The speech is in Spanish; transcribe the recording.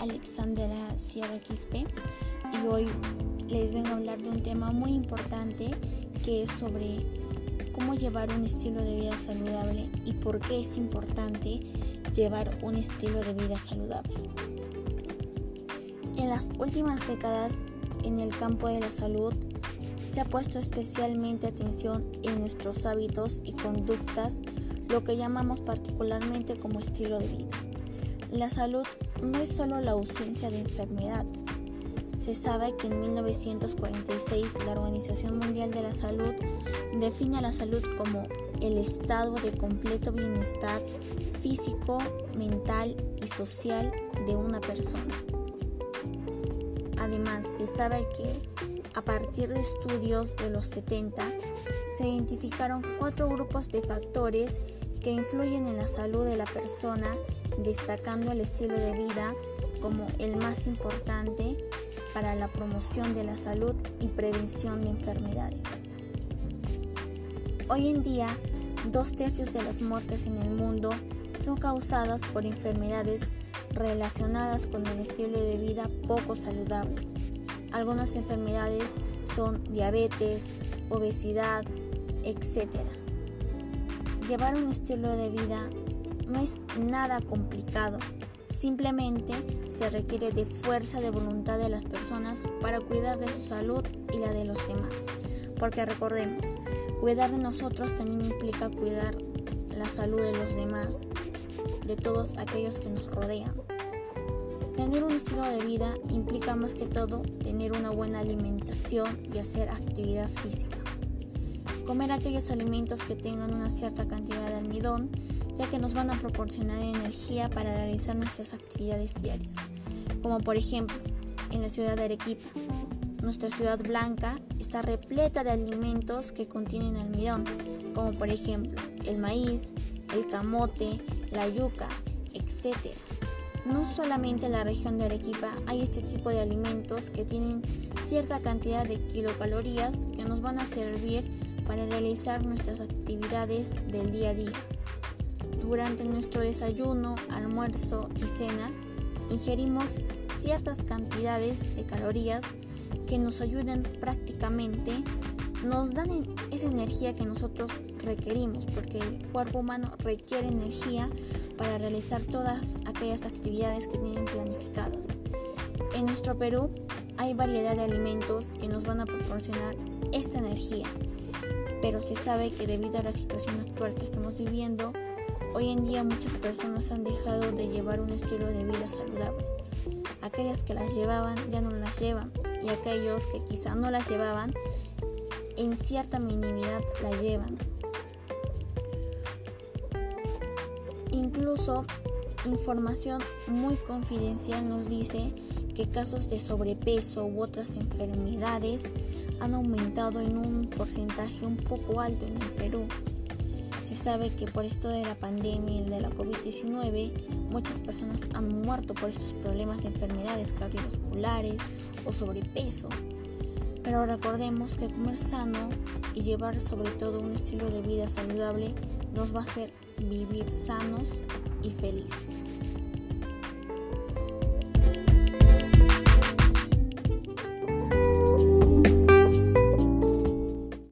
Alexandra Sierra Quispe y hoy les vengo a hablar de un tema muy importante que es sobre cómo llevar un estilo de vida saludable y por qué es importante llevar un estilo de vida saludable. En las últimas décadas en el campo de la salud se ha puesto especialmente atención en nuestros hábitos y conductas, lo que llamamos particularmente como estilo de vida. La salud no es solo la ausencia de enfermedad. Se sabe que en 1946 la Organización Mundial de la Salud define a la salud como el estado de completo bienestar físico, mental y social de una persona. Además, se sabe que a partir de estudios de los 70 se identificaron cuatro grupos de factores que influyen en la salud de la persona destacando el estilo de vida como el más importante para la promoción de la salud y prevención de enfermedades. Hoy en día, dos tercios de las muertes en el mundo son causadas por enfermedades relacionadas con el estilo de vida poco saludable. Algunas enfermedades son diabetes, obesidad, etc. Llevar un estilo de vida no es nada complicado, simplemente se requiere de fuerza de voluntad de las personas para cuidar de su salud y la de los demás. Porque recordemos, cuidar de nosotros también implica cuidar la salud de los demás, de todos aquellos que nos rodean. Tener un estilo de vida implica más que todo tener una buena alimentación y hacer actividad física. Comer aquellos alimentos que tengan una cierta cantidad de almidón ya que nos van a proporcionar energía para realizar nuestras actividades diarias, como por ejemplo en la ciudad de Arequipa. Nuestra ciudad blanca está repleta de alimentos que contienen almidón, como por ejemplo el maíz, el camote, la yuca, etc. No solamente en la región de Arequipa hay este tipo de alimentos que tienen cierta cantidad de kilocalorías que nos van a servir para realizar nuestras actividades del día a día. Durante nuestro desayuno, almuerzo y cena, ingerimos ciertas cantidades de calorías que nos ayuden prácticamente, nos dan esa energía que nosotros requerimos, porque el cuerpo humano requiere energía para realizar todas aquellas actividades que tienen planificadas. En nuestro Perú hay variedad de alimentos que nos van a proporcionar esta energía, pero se sabe que debido a la situación actual que estamos viviendo, Hoy en día muchas personas han dejado de llevar un estilo de vida saludable. Aquellas que las llevaban ya no las llevan y aquellos que quizá no las llevaban en cierta minimidad la llevan. Incluso información muy confidencial nos dice que casos de sobrepeso u otras enfermedades han aumentado en un porcentaje un poco alto en el Perú se sabe que por esto de la pandemia y de la COVID-19, muchas personas han muerto por estos problemas de enfermedades cardiovasculares o sobrepeso. Pero recordemos que comer sano y llevar sobre todo un estilo de vida saludable nos va a hacer vivir sanos y felices.